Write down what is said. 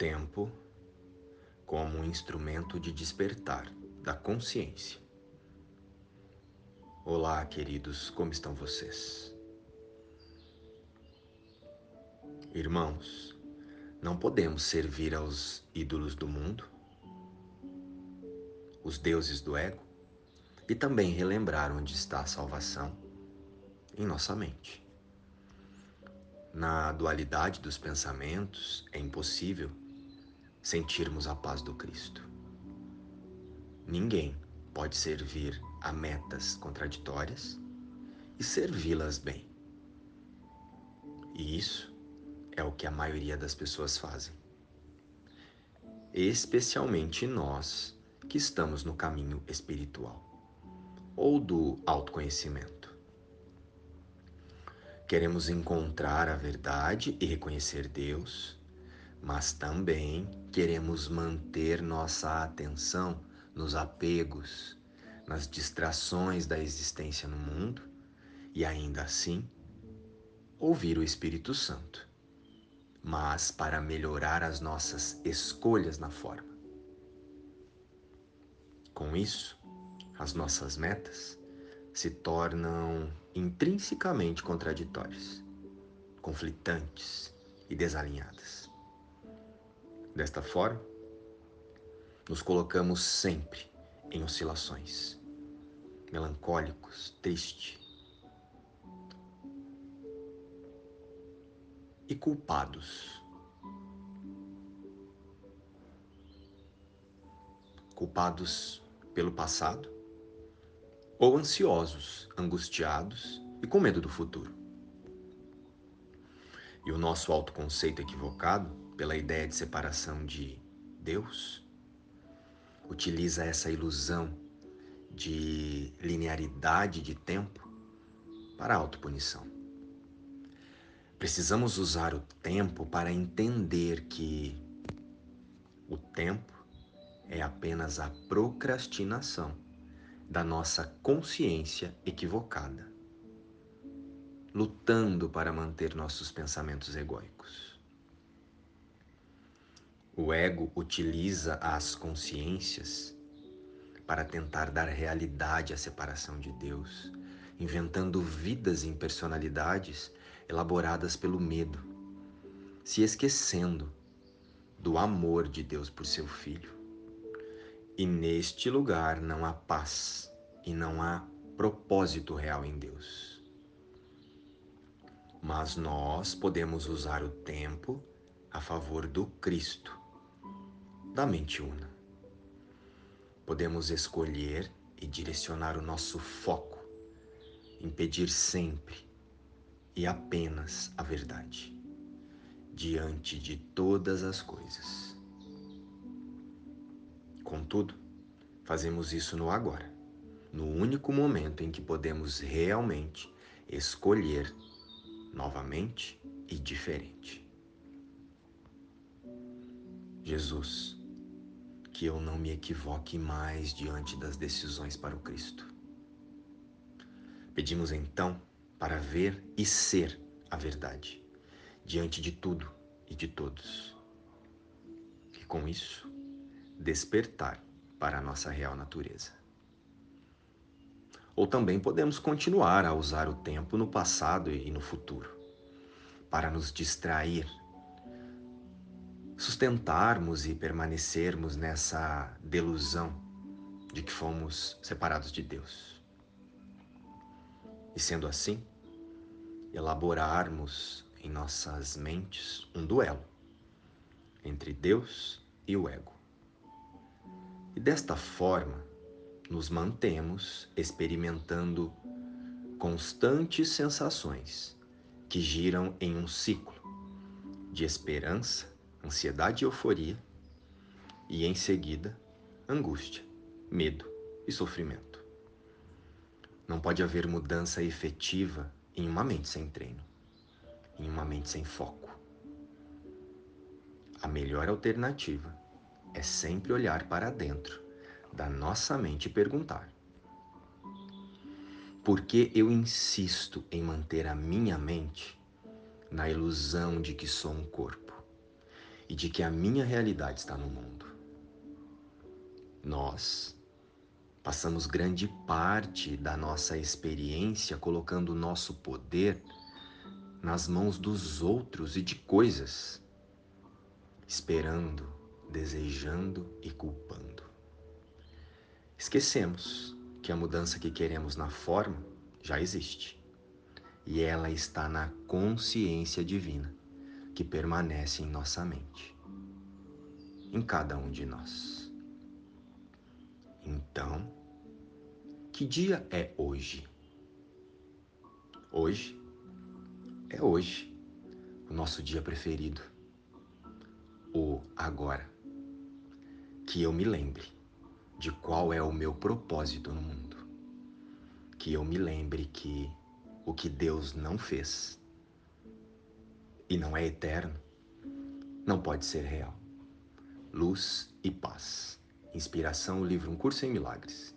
tempo como um instrumento de despertar da consciência. Olá, queridos, como estão vocês? Irmãos, não podemos servir aos ídolos do mundo, os deuses do ego, e também relembrar onde está a salvação em nossa mente. Na dualidade dos pensamentos, é impossível sentirmos a paz do Cristo. Ninguém pode servir a metas contraditórias e servi-las bem. E isso é o que a maioria das pessoas fazem. Especialmente nós que estamos no caminho espiritual ou do autoconhecimento. Queremos encontrar a verdade e reconhecer Deus mas também queremos manter nossa atenção nos apegos, nas distrações da existência no mundo e ainda assim ouvir o Espírito Santo, mas para melhorar as nossas escolhas na forma. Com isso, as nossas metas se tornam intrinsecamente contraditórias, conflitantes e desalinhadas. Desta forma, nos colocamos sempre em oscilações, melancólicos, tristes e culpados. Culpados pelo passado ou ansiosos, angustiados e com medo do futuro. E o nosso autoconceito equivocado pela ideia de separação de Deus, utiliza essa ilusão de linearidade de tempo para autopunição. Precisamos usar o tempo para entender que o tempo é apenas a procrastinação da nossa consciência equivocada, lutando para manter nossos pensamentos egóicos. O ego utiliza as consciências para tentar dar realidade à separação de Deus, inventando vidas em personalidades elaboradas pelo medo, se esquecendo do amor de Deus por seu filho. E neste lugar não há paz e não há propósito real em Deus. Mas nós podemos usar o tempo a favor do Cristo da mente una. Podemos escolher e direcionar o nosso foco em pedir sempre e apenas a verdade, diante de todas as coisas. Contudo, fazemos isso no agora, no único momento em que podemos realmente escolher novamente e diferente. Jesus, que eu não me equivoque mais diante das decisões para o Cristo. Pedimos então para ver e ser a verdade diante de tudo e de todos. E com isso, despertar para a nossa real natureza. Ou também podemos continuar a usar o tempo no passado e no futuro para nos distrair sustentarmos e permanecermos nessa delusão de que fomos separados de Deus. E sendo assim, elaborarmos em nossas mentes um duelo entre Deus e o ego. E desta forma, nos mantemos experimentando constantes sensações que giram em um ciclo de esperança ansiedade e euforia, e em seguida, angústia, medo e sofrimento. Não pode haver mudança efetiva em uma mente sem treino, em uma mente sem foco. A melhor alternativa é sempre olhar para dentro da nossa mente e perguntar: por que eu insisto em manter a minha mente na ilusão de que sou um corpo? De que a minha realidade está no mundo. Nós passamos grande parte da nossa experiência colocando o nosso poder nas mãos dos outros e de coisas, esperando, desejando e culpando. Esquecemos que a mudança que queremos na forma já existe e ela está na consciência divina que permanece em nossa mente, em cada um de nós. Então, que dia é hoje? Hoje é hoje, o nosso dia preferido, o agora. Que eu me lembre de qual é o meu propósito no mundo. Que eu me lembre que o que Deus não fez e não é eterno não pode ser real. Luz e paz. Inspiração, o livro Um Curso em Milagres.